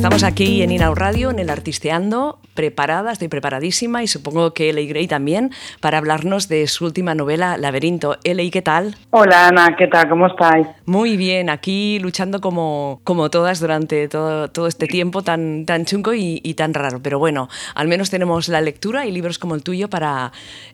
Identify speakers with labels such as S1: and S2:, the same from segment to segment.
S1: Estamos aquí en Inau Radio, en el Artisteando, preparada, estoy preparadísima y supongo que Eli Gray también para hablarnos de su última novela, Laberinto. Eli, ¿qué tal?
S2: Hola Ana, ¿qué tal? ¿Cómo estáis?
S1: Muy bien, aquí luchando como, como todas durante todo, todo este tiempo tan, tan chungo y, tan raro. Pero bueno, al menos tenemos la lectura y libros como el tuyo para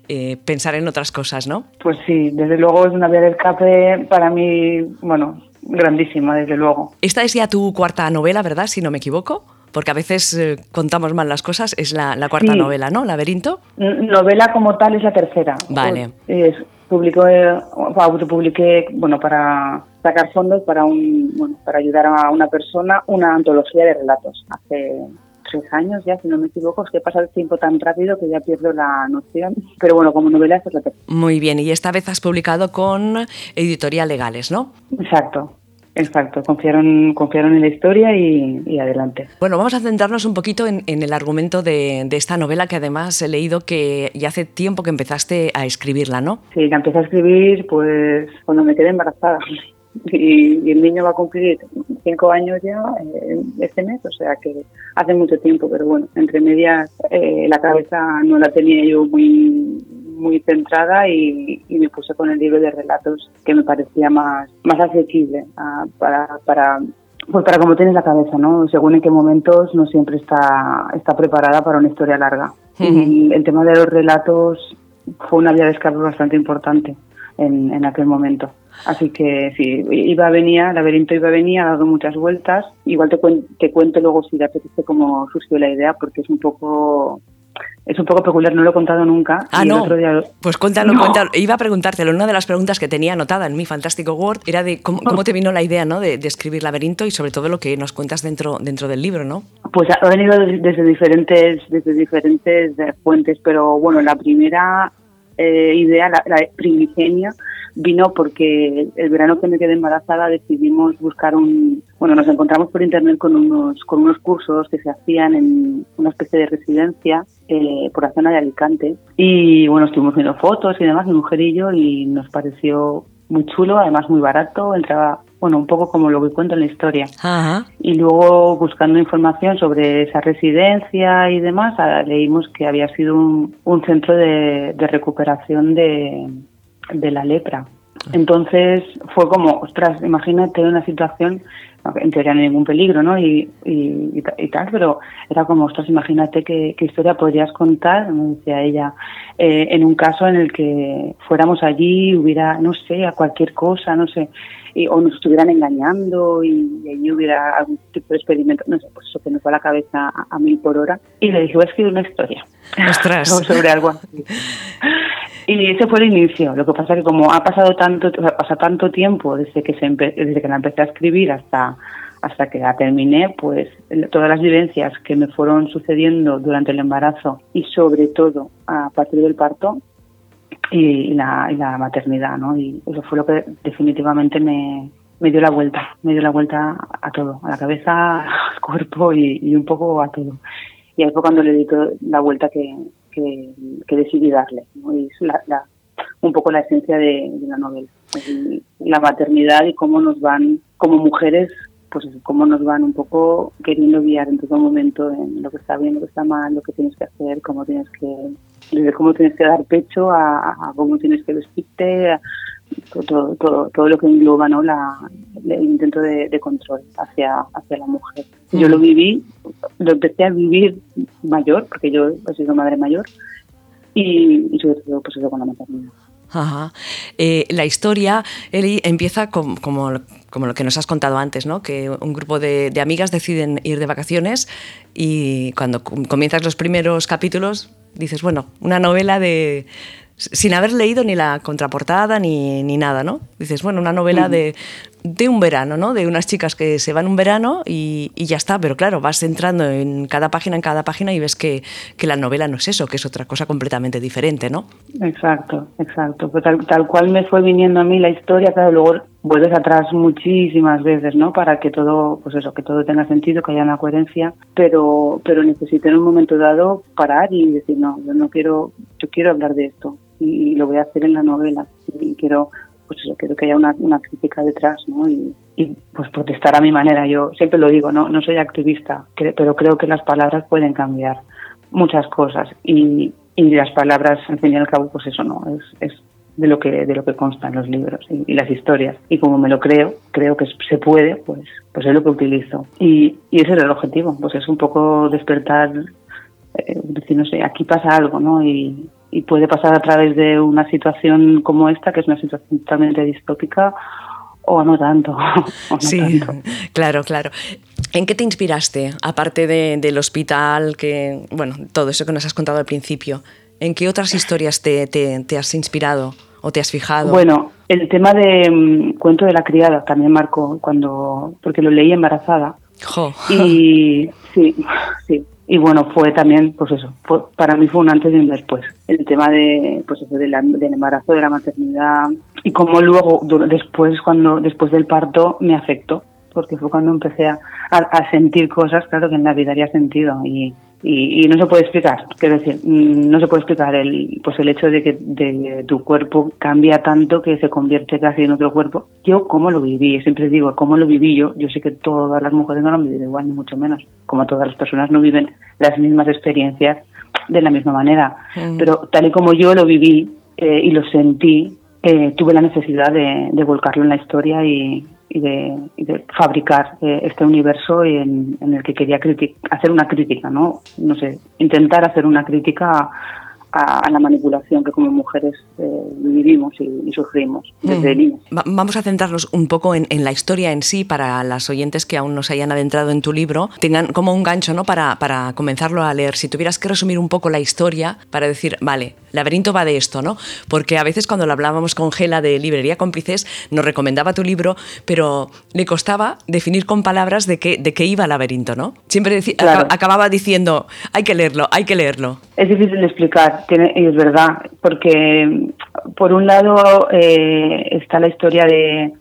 S1: eh, pensar en otras cosas, ¿no?
S2: Pues sí, desde luego es una vía de escape para mí, bueno, grandísima, desde luego.
S1: Esta es ya tu cuarta novela, ¿verdad? Si no me equivoco. Porque a veces eh, contamos mal las cosas, es la, cuarta novela, ¿no? ¿Laberinto?
S2: novela como tal es la tercera.
S1: Vale.
S2: Es, publicó, eh, autopubliqué, bueno, para sacar fondos para un, bueno, para ayudar a una persona, una antología de relatos. Hace tres años ya, si no me equivoco, es que pasa el tiempo tan rápido que ya pierdo la noción. Pero bueno, como novela es la tercera.
S1: Muy bien, y esta vez has publicado con Editorial Legales, ¿no?
S2: Exacto. Exacto, confiaron, confiaron en la historia y, adelante.
S1: Bueno, vamos a centrarnos un poquito en, el argumento de, esta novela que además he leído que ya hace tiempo que empezaste a escribirla, ¿no?
S2: Sí, la empecé a escribir pues cuando me quedé embarazada y, el niño va a cumplir cinco años ya eh, este mes, o sea que hace mucho tiempo, pero bueno, entre medias eh, la cabeza no la tenía yo muy muy centrada y, me puse con el libro de relatos que me parecía más más asequible ah, para para pues para cómo tienes la cabeza, ¿no? Según en qué momentos no siempre está está preparada para una historia larga. y el tema de los relatos fue una vía de escape bastante importante en, en aquel momento. Así que sí, iba a venir, el laberinto iba a venir, ha dado muchas vueltas. Igual te, te cuento luego si te apetece cómo surgió la idea, porque es un poco es un poco peculiar, no lo he contado nunca.
S1: Ah, no. Pues cuéntalo, cuéntalo. Iba a preguntártelo. Una de las preguntas que tenía anotada en mi fantástico Word era de cómo, te vino la idea ¿no? de, escribir Laberinto y sobre todo lo que nos cuentas dentro, dentro del libro, ¿no?
S2: Pues ha venido desde diferentes, desde diferentes fuentes, pero bueno, la primera eh, idea, la, la primigenia, vino porque el verano que me quedé embarazada decidimos buscar un, bueno, nos encontramos por internet con unos, con unos cursos que se hacían en una especie de residencia eh, por la zona de Alicante. Y bueno, estuvimos viendo fotos y demás, mi mujer y yo, y nos pareció muy chulo, además muy barato, entraba, bueno, un poco como lo que cuento en la historia. Y luego buscando información sobre esa residencia y demás, ah, leímos que había sido un, un centro de, de recuperación de, de la lepra. Entonces fue como, ostras, imagínate una situación, en teoría no hay ningún peligro, ¿no? Y, y, tal, pero era como, ostras, imagínate qué, historia podrías contar, me decía ella, eh, en un caso en el que fuéramos allí, hubiera, no sé, a cualquier cosa, no sé, y, o nos estuvieran engañando y, allí hubiera algún tipo de experimento, no sé, pues eso que nos va a la cabeza a, mil por hora. Y le dije, voy a escribir una historia.
S1: Ostras.
S2: sobre algo así. Y ese fue el inicio. Lo que pasa es que como ha pasado tanto, o sea, pasa tanto tiempo desde que se desde que la empecé a escribir hasta hasta que la terminé, pues todas las vivencias que me fueron sucediendo durante el embarazo y sobre todo a partir del parto y, la, la, maternidad, ¿no? Y eso fue lo que definitivamente me, dio la vuelta, me dio la vuelta a todo, a la cabeza, al cuerpo y, un poco a todo. Y ahí fue cuando le di la vuelta que, que, decidí darle. Y es la, un poco la esencia de, la novela. La maternidad y cómo nos van, como mujeres, pues cómo nos van un poco queriendo guiar en todo momento en lo que está bien, lo que está mal, lo que tienes que hacer, cómo tienes que desde cómo tienes que dar pecho a, cómo tienes que vestirte, todo, todo, todo, lo que engloba ¿no? la, el intento de, control hacia, hacia la mujer. Yo lo viví, lo empecé a vivir mayor, porque yo he sido madre mayor, y, sobre todo pues eso con la maternidad.
S1: Ajá. Eh, la historia, Eli, empieza como, como, lo que nos has contado antes, ¿no? que un grupo de, de, amigas deciden ir de vacaciones y cuando comienzas los primeros capítulos dices, bueno, una novela de, sin haber leído ni la contraportada ni, ni nada, ¿no? Dices, bueno, una novela de, de, un verano, ¿no? De unas chicas que se van un verano y, y, ya está, pero claro, vas entrando en cada página, en cada página y ves que, que, la novela no es eso, que es otra cosa completamente diferente, ¿no?
S2: Exacto, exacto. Pues tal, tal cual me fue viniendo a mí la historia, claro, luego vuelves atrás muchísimas veces, ¿no? Para que todo, pues eso, que todo tenga sentido, que haya una coherencia, pero, pero necesito en un momento dado parar y decir, no, yo no quiero, yo quiero hablar de esto y, lo voy a hacer en la novela. Y quiero, pues eso, quiero que haya una, crítica detrás, ¿no? Y, y pues protestar a mi manera. Yo siempre lo digo, no, no soy activista, pero creo que las palabras pueden cambiar muchas cosas. Y, y las palabras, al fin y al cabo, pues eso no, es, es de lo que de lo que constan los libros y, las historias. Y como me lo creo creo que se puede pues pues es lo que utilizo. Y, y ese es el objetivo pues es un poco despertar eh, decir no sé aquí pasa algo no y, y puede pasar a través de una situación como esta que es una situación totalmente distópica o no tanto.
S1: sí, claro, claro. ¿En qué te inspiraste, aparte de, del hospital, que, bueno, todo eso que nos has contado al principio? ¿En qué otras historias te, te, has inspirado o te has fijado?
S2: Bueno, el tema de um, Cuento de la criada también marcó cuando, porque lo leí embarazada. Y sí, sí. Y bueno, fue también, pues eso, para mí fue un antes y un después. El tema de, pues eso, del embarazo, de la maternidad y cómo luego, después, cuando, después del parto, me afectó. Porque fue cuando empecé a, a sentir cosas, claro, que en la vida haría sentido. Y, y, no se puede explicar, quiero decir, mm, no se puede explicar el, pues el hecho de que de, tu cuerpo cambia tanto que se convierte casi en otro cuerpo. Yo cómo lo viví, siempre digo, cómo lo viví yo, yo sé que todas las mujeres no lo han vivido igual, ni mucho menos, como todas las personas no viven las mismas experiencias de la misma manera, mm. pero tal y como yo lo viví eh, y lo sentí, eh, tuve la necesidad de, de volcarlo en la historia y, y de, fabricar eh, este universo en, en, el que quería hacer una crítica, ¿no? No sé, intentar hacer una crítica a, la manipulación que como mujeres vivimos y, sufrimos desde mm. niños.
S1: vamos a centrarnos un poco en, la historia en sí para las oyentes que aún no se hayan adentrado en tu libro, tengan como un gancho ¿no? para, para comenzarlo a leer. Si tuvieras que resumir un poco la historia para decir, vale, laberinto va de esto, ¿no? Porque a veces cuando lo hablábamos con Gela de Librería Cómplices, nos recomendaba tu libro, pero le costaba definir con palabras de qué, de qué iba laberinto, ¿no? Siempre decía, acababa diciendo, hay que leerlo, hay que leerlo.
S2: Es difícil de explicar y es verdad, porque por un lado eh, está la historia de,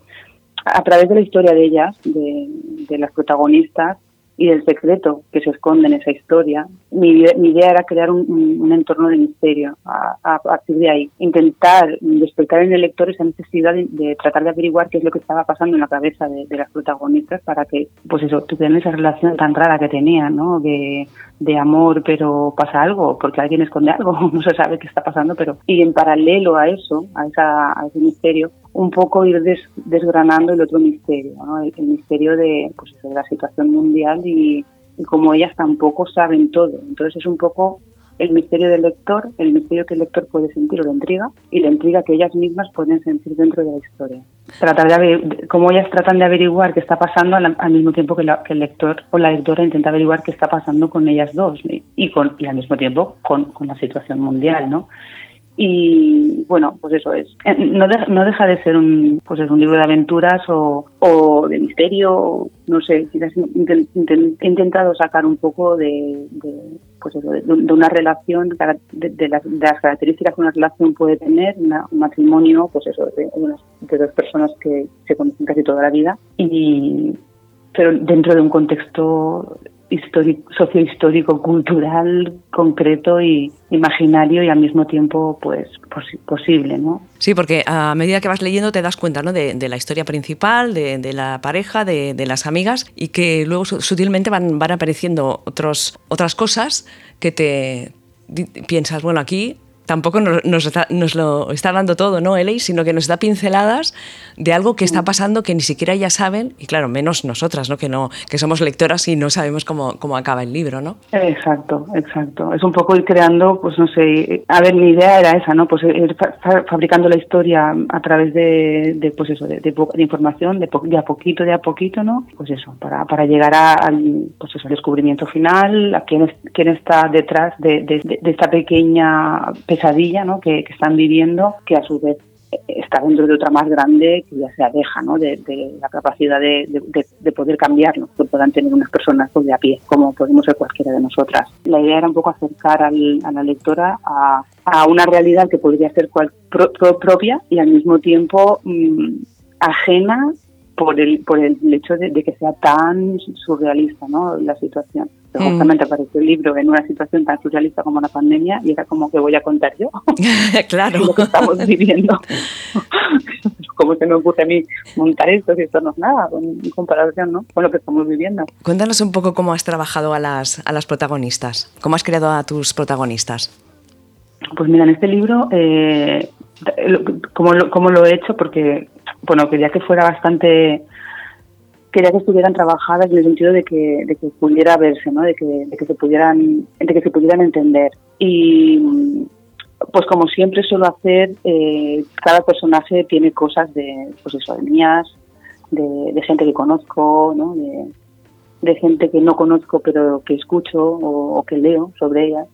S2: a través de la historia de ellas, de, de las protagonistas, y del secreto que se esconde en esa historia. Mi, mi idea era crear un, un, entorno de misterio a, a, partir de ahí. Intentar despertar en el lector esa necesidad de, tratar de averiguar qué es lo que estaba pasando en la cabeza de, de, las protagonistas para que, pues eso, tuvieran esa relación tan rara que tenían, ¿no? De, de amor, pero pasa algo, porque alguien esconde algo, no se sabe qué está pasando, pero... Y en paralelo a eso, a, esa, a ese misterio, un poco ir desgranando el otro misterio, ¿no? el, misterio de, pues, de la situación mundial y, como ellas tampoco saben todo. Entonces es un poco el misterio del lector, el misterio que el lector puede sentir o la intriga y la intriga que ellas mismas pueden sentir dentro de la historia. Tratar de cómo ellas tratan de averiguar qué está pasando al, mismo tiempo que, el lector o la lectora intenta averiguar qué está pasando con ellas dos y, con, al mismo tiempo con, con la situación mundial, ¿no? Y bueno pues eso es. Eh, no, no deja de ser un pues es un libro de aventuras o, o de misterio no sé he intentado sacar un poco de, pues eso, de, una relación de, las, características que una relación puede tener un matrimonio pues eso de, de dos personas que se conocen casi toda la vida. Y pero dentro de un contexto histórico, sociohistórico, cultural, concreto y imaginario y al mismo tiempo pues posible, ¿no?
S1: Sí, porque a medida que vas leyendo te das cuenta ¿no? de, la historia principal, de, la pareja, de, las amigas y que luego sutilmente van, apareciendo otras cosas que te piensas, bueno, aquí tampoco nos, nos, lo está dando todo, ¿no, Eley? Sino que nos da pinceladas de algo que está pasando que ni siquiera ya saben, y claro, menos nosotras, ¿no? Que, no, que somos lectoras y no sabemos cómo, cómo acaba el libro, ¿no?
S2: Exacto, exacto. Es un poco ir creando, pues no sé, a ver, mi idea era esa, ¿no? Pues ir fabricando la historia a través de, de pues eso, de, de, información, de, de, a poquito, de a poquito, ¿no? Pues eso, para, para llegar al, pues eso, al descubrimiento final, a quién, quién está detrás de, de esta pequeña pesadilla ¿no? que, están viviendo, que a su vez está dentro de otra más grande que ya se aleja ¿no? de, la capacidad de, poder cambiarlo, que puedan tener unas personas pues, de a pie, como podemos ser cualquiera de nosotras. La idea era un poco acercar a la lectora a, una realidad que podría ser cual, propia y al mismo tiempo mm, ajena por el, por el hecho de, que sea tan surrealista ¿no? la situación. Mm. Justamente apareció el libro en una situación tan surrealista como la pandemia y era como que voy a contar yo
S1: claro.
S2: lo que estamos viviendo. ¿Cómo se me ocurre a mí montar esto si esto no es nada en comparación ¿no? con lo que estamos viviendo?
S1: Cuéntanos un poco cómo has trabajado a las, a las protagonistas, cómo has creado a tus protagonistas.
S2: Pues mira, en este libro, eh, como, lo, como lo he hecho, porque bueno, quería que fuera bastante quería que estuvieran trabajadas en el sentido de que, de que pudiera verse, ¿no? de, que, de que se pudieran de que se pudieran entender y pues como siempre suelo hacer, eh, cada personaje tiene cosas de, pues de mías, de, gente que conozco, ¿no? de, gente que no conozco pero que escucho o, que leo sobre ellas.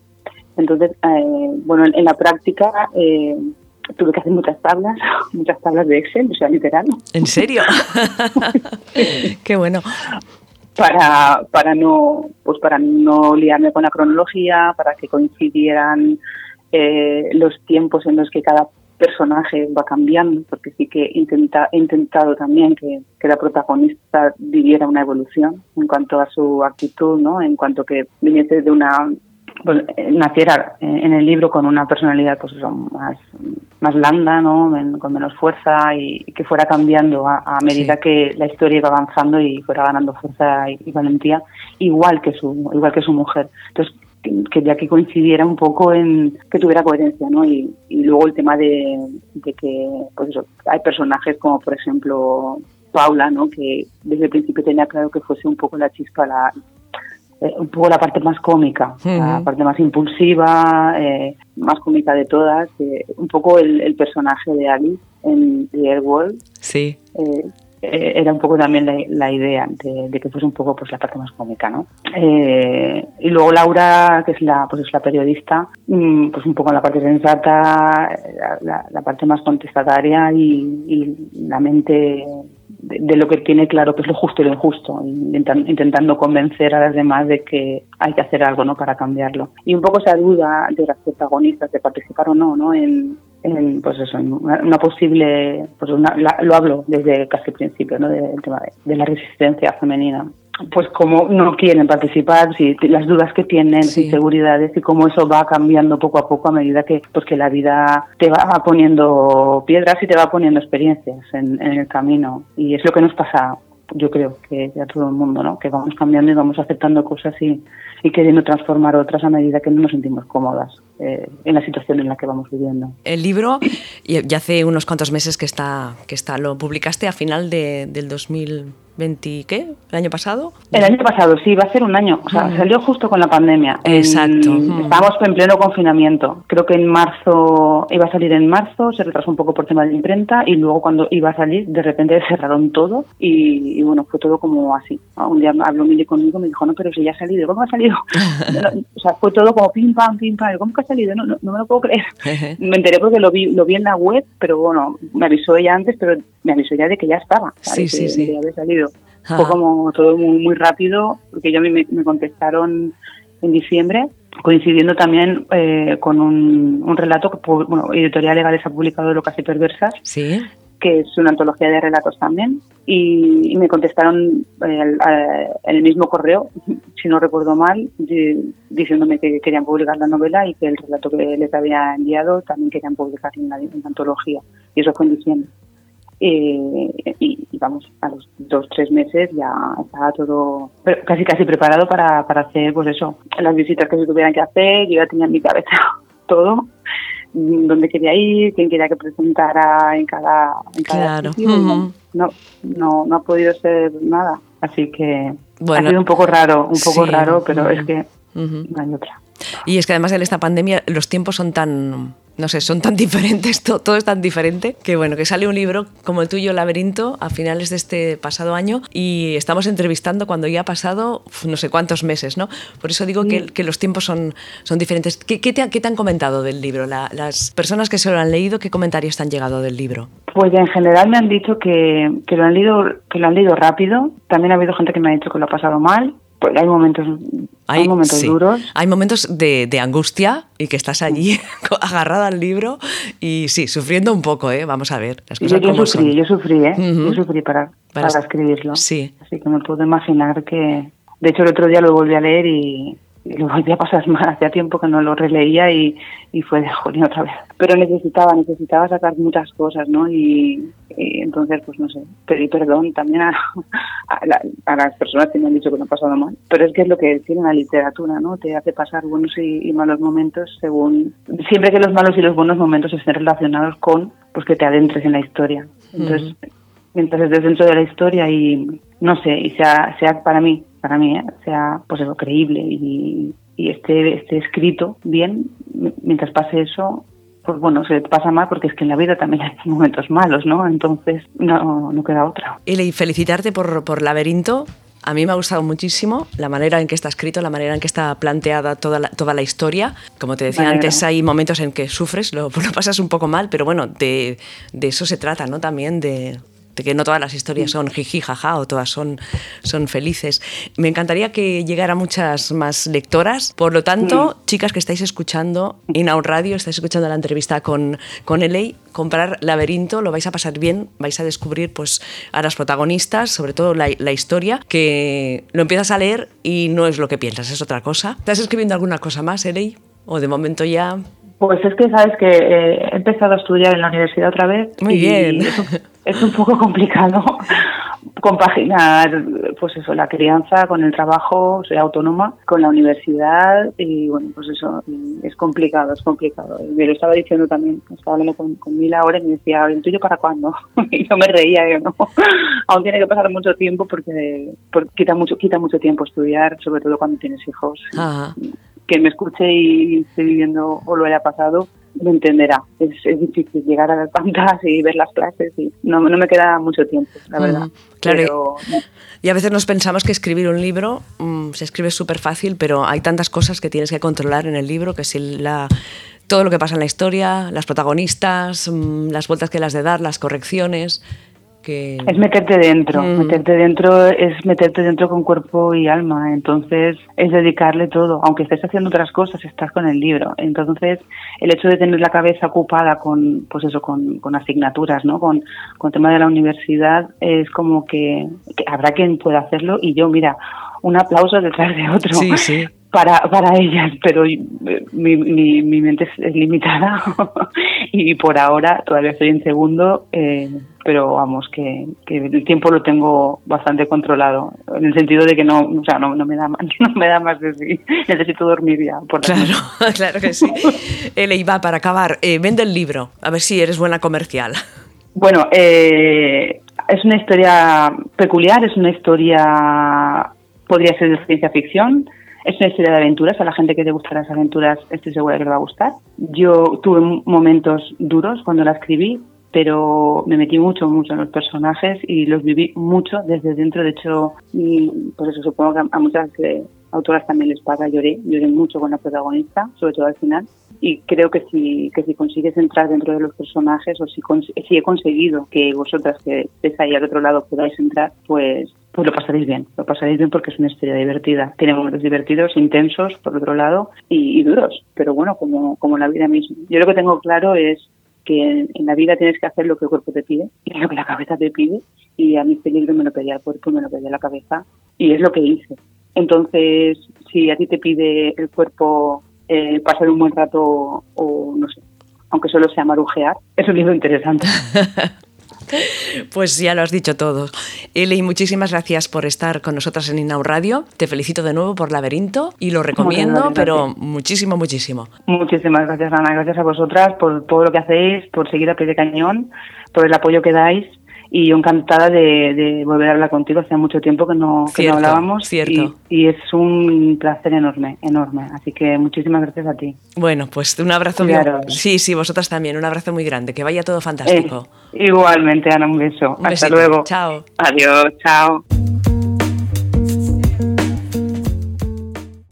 S2: Entonces, eh, bueno, en, la práctica eh, tuve que hacer muchas tablas, muchas tablas de Excel, o sea, literal.
S1: ¿En serio? Qué bueno.
S2: Para, para no pues para no liarme con la cronología, para que coincidieran eh, los tiempos en los que cada personaje va cambiando, porque sí que intenta, he intentado también que, que, la protagonista viviera una evolución en cuanto a su actitud, ¿no? en cuanto que viniese de una pues, eh, naciera en el libro con una personalidad pues más, más blanda, ¿no? con menos fuerza y, que fuera cambiando a, medida que la historia iba avanzando y fuera ganando fuerza y, valentía, igual que su igual que su mujer. Entonces quería que coincidiera un poco en que tuviera coherencia, ¿no? Y, luego el tema de, de que, pues eso, hay personajes como por ejemplo Paula, ¿no? Que desde el principio tenía claro que fuese un poco la chispa, la, eh, un poco la parte más cómica, la parte más impulsiva, eh, más cómica de todas, eh, un poco el, personaje de Alice en The Airworld.
S1: Sí.
S2: era un poco también la, idea de, que fuese un poco pues la parte más cómica, ¿no? y luego Laura, que es la pues es la periodista, mm, pues un poco la parte sensata, la, parte más contestataria y, y la mente de, lo que tiene claro que es lo justo y lo injusto, intentando convencer a las demás de que hay que hacer algo ¿no? para cambiarlo. Y un poco esa duda de las protagonistas de participar o no, ¿no? En, pues eso, una, posible, pues lo hablo desde casi el principio, ¿no? del tema de la resistencia femenina pues como no quieren participar, si las dudas que tienen, inseguridades y cómo eso va cambiando poco a poco a medida que pues que la vida te va poniendo piedras y te va poniendo experiencias en, en el camino y es lo que nos pasa yo creo que a todo el mundo, ¿no? Que vamos cambiando y vamos aceptando cosas y, y queriendo transformar otras a medida que no nos sentimos cómodas eh, en la situación en la que vamos viviendo.
S1: El libro ya hace unos cuantos meses que está, que está lo publicaste a final de, del 2000 20, ¿qué? ¿El año pasado?
S2: El año pasado, sí, va a ser un año. O sea, salió justo con la pandemia.
S1: Exacto.
S2: Estábamos en pleno confinamiento. Creo que en marzo, iba a salir en marzo, se retrasó un poco por tema de imprenta y luego cuando iba a salir, de repente cerraron todo y, bueno, fue todo como así. Un día habló Mili conmigo y me dijo, no, pero si ya ha salido. ¿Cómo ha salido? o sea, fue todo como pim, pam, pim, pam. ¿Cómo que ha salido? No, no, me lo puedo creer. me enteré porque lo vi, lo vi en la web, pero bueno, me avisó ella antes, pero me avisó ya de que ya estaba.
S1: Sí, sí, sí.
S2: había salido. Fue como todo muy, muy rápido, porque ya me, me contestaron en diciembre, coincidiendo también eh, con un, un, relato que bueno, Editorial Legales ha publicado Locas y Perversas,
S1: ¿Sí?
S2: que es una antología de relatos también, y, me contestaron eh, en el mismo correo, si no recuerdo mal, diciéndome que querían publicar la novela y que el relato que les había enviado también querían publicar en la, en la antología, y eso fue en diciembre. Eh, y, vamos, a los dos, tres meses ya estaba todo casi casi preparado para, para hacer, pues eso, las visitas que se tuvieran que hacer, yo ya tenía en mi cabeza todo, dónde quería ir, quién quería que presentara en cada, en cada no, no, no ha podido ser nada, así que ha sido un poco raro, un poco raro, pero es que no hay otra.
S1: Y es que además en esta pandemia los tiempos son tan no sé, son tan diferentes, todo, es tan diferente, que bueno, que sale un libro como el tuyo, Laberinto, a finales de este pasado año y estamos entrevistando cuando ya ha pasado no sé cuántos meses, ¿no? Por eso digo que, que los tiempos son, son diferentes. ¿Qué, qué, te, han comentado del libro? las personas que se lo han leído, ¿qué comentarios te han llegado del libro?
S2: Pues en general me han dicho que, que, lo han leído, que lo han leído rápido. También ha habido gente que me ha dicho que lo ha pasado mal pues hay momentos, hay, momentos duros.
S1: Hay momentos de, de, angustia y que estás allí agarrada al libro y sí, sufriendo un poco, ¿eh? Vamos a ver.
S2: Las cosas yo, sufrí, yo sufrí, ¿eh? Yo sufrí para, para, escribirlo.
S1: Sí.
S2: Así que me puedo imaginar que... De hecho, el otro día lo volví a leer y, y lo volví a pasar mal, hacía tiempo que no lo releía y, y fue de jolín otra vez. Pero necesitaba, necesitaba sacar muchas cosas, ¿no? Y, entonces, pues no sé, pedí perdón también a, a, las personas que me han dicho que no ha pasado mal. Pero es que es lo que tiene la literatura, ¿no? Te hace pasar buenos y, malos momentos según... Siempre que los malos y los buenos momentos estén relacionados con, pues que te adentres en la historia. Entonces, mientras estés dentro de la historia y, no sé, y sea, sea para mí para mí ¿eh? sea pues eso creíble y, y esté, esté escrito bien mientras pase eso pues bueno, se pasa mal porque es que en la vida también hay momentos malos, ¿no? Entonces no, no queda otra.
S1: Y felicitarte por, por Laberinto. A mí me ha gustado muchísimo la manera en que está escrito, la manera en que está planteada toda la, toda la historia. Como te decía antes, hay momentos en que sufres, lo, lo pasas un poco mal, pero bueno, de, de eso se trata, ¿no? También de, de que no todas las historias son jiji, jaja, o todas son, son felices. Me encantaría que llegara muchas más lectoras. Por lo tanto, mm. chicas que estáis escuchando Inaun Radio, estáis escuchando la entrevista con, con Elei, comprar Laberinto, lo vais a pasar bien, vais a descubrir pues, a las protagonistas, sobre todo la, la historia, que lo empiezas a leer y no es lo que piensas, es otra cosa. ¿Estás escribiendo alguna cosa más, Elei? ¿O de momento ya
S2: pues es que sabes que eh, he empezado a estudiar en la universidad otra vez.
S1: Muy bien.
S2: Es un, poco complicado compaginar, pues eso, la crianza con el trabajo, soy autónoma, con la universidad y bueno, pues eso, es complicado, es complicado. Me lo estaba diciendo también, estaba hablando con, Mila ahora y me decía, ¿el tuyo para cuándo? Y yo me reía, yo no, aún tiene que pasar mucho tiempo porque, porque quita mucho quita mucho tiempo estudiar, sobre todo cuando tienes hijos. Ajá que me escuche y esté viviendo o lo haya pasado, lo entenderá. Es, es, difícil llegar a las pantallas y ver las clases y no, no me queda mucho tiempo, la verdad.
S1: claro. Y a veces nos pensamos que escribir un libro mm, se escribe súper fácil, pero hay tantas cosas que tienes que controlar en el libro que si la todo lo que pasa en la historia, las protagonistas, mm, las vueltas que las de dar, las correcciones.
S2: Es meterte dentro, mm. meterte dentro es meterte dentro con cuerpo y alma, entonces es dedicarle todo, aunque estés haciendo otras cosas, estás con el libro, entonces el hecho de tener la cabeza ocupada con, pues eso, con, con asignaturas, ¿no? Con, con tema de la universidad, es como que, que habrá quien pueda hacerlo y yo, mira, un aplauso detrás de otro.
S1: Sí, sí
S2: para, para ellas, pero mi, mi, mi mente es limitada y por ahora todavía estoy en segundo, eh, pero vamos, que, que, el tiempo lo tengo bastante controlado, en el sentido de que no, o sea, no, no me, da más, no me da más de sí, necesito dormir ya.
S1: Por claro, claro que sí. Ele, va para acabar, eh, vende el libro, a ver si eres buena comercial.
S2: Bueno, eh, es una historia peculiar, es una historia, podría ser de ciencia ficción, es una historia de aventuras, a la gente que le gustan las aventuras estoy segura que le va a gustar. Yo tuve momentos duros cuando la escribí, pero me metí mucho, mucho en los personajes y los viví mucho desde dentro. De hecho, por eso supongo que a muchas eh, autoras también les pasa, lloré, lloré mucho con la protagonista, sobre todo al final. Y creo que si, que si consigues entrar dentro de los personajes o si, si he conseguido que vosotras que estéis ahí al otro lado podáis entrar, pues pues lo pasaréis bien, lo pasaréis bien porque es una historia divertida. Tiene momentos divertidos, intensos, por otro lado, y, duros, pero bueno, como, como la vida misma. Yo lo que tengo claro es que en, la vida tienes que hacer lo que el cuerpo te pide y lo que la cabeza te pide, y a mí este libro me lo pedía el cuerpo me lo pedía la cabeza, y es lo que hice. Entonces, si a ti te pide el cuerpo eh, pasar un buen rato o no sé, aunque solo sea marujear, es un libro interesante.
S1: Pues ya lo has dicho todo. Eli, muchísimas gracias por estar con nosotras en Inau Radio. Te felicito de nuevo por Laberinto y lo recomiendo, pero muchísimo, muchísimo.
S2: Muchísimas gracias, Ana. Gracias a vosotras por todo lo que hacéis, por seguir a pie de cañón, por el apoyo que dais y yo encantada de, volver a hablar contigo. Hace mucho tiempo que no, hablábamos
S1: cierto.
S2: Y, es un placer enorme, enorme. Así que muchísimas gracias a ti.
S1: Bueno, pues un abrazo muy grande. Sí, sí, vosotras también. Un abrazo muy grande. Que vaya todo fantástico.
S2: Eh, igualmente, Ana, un beso. Hasta luego.
S1: Chao.
S2: Adiós, chao.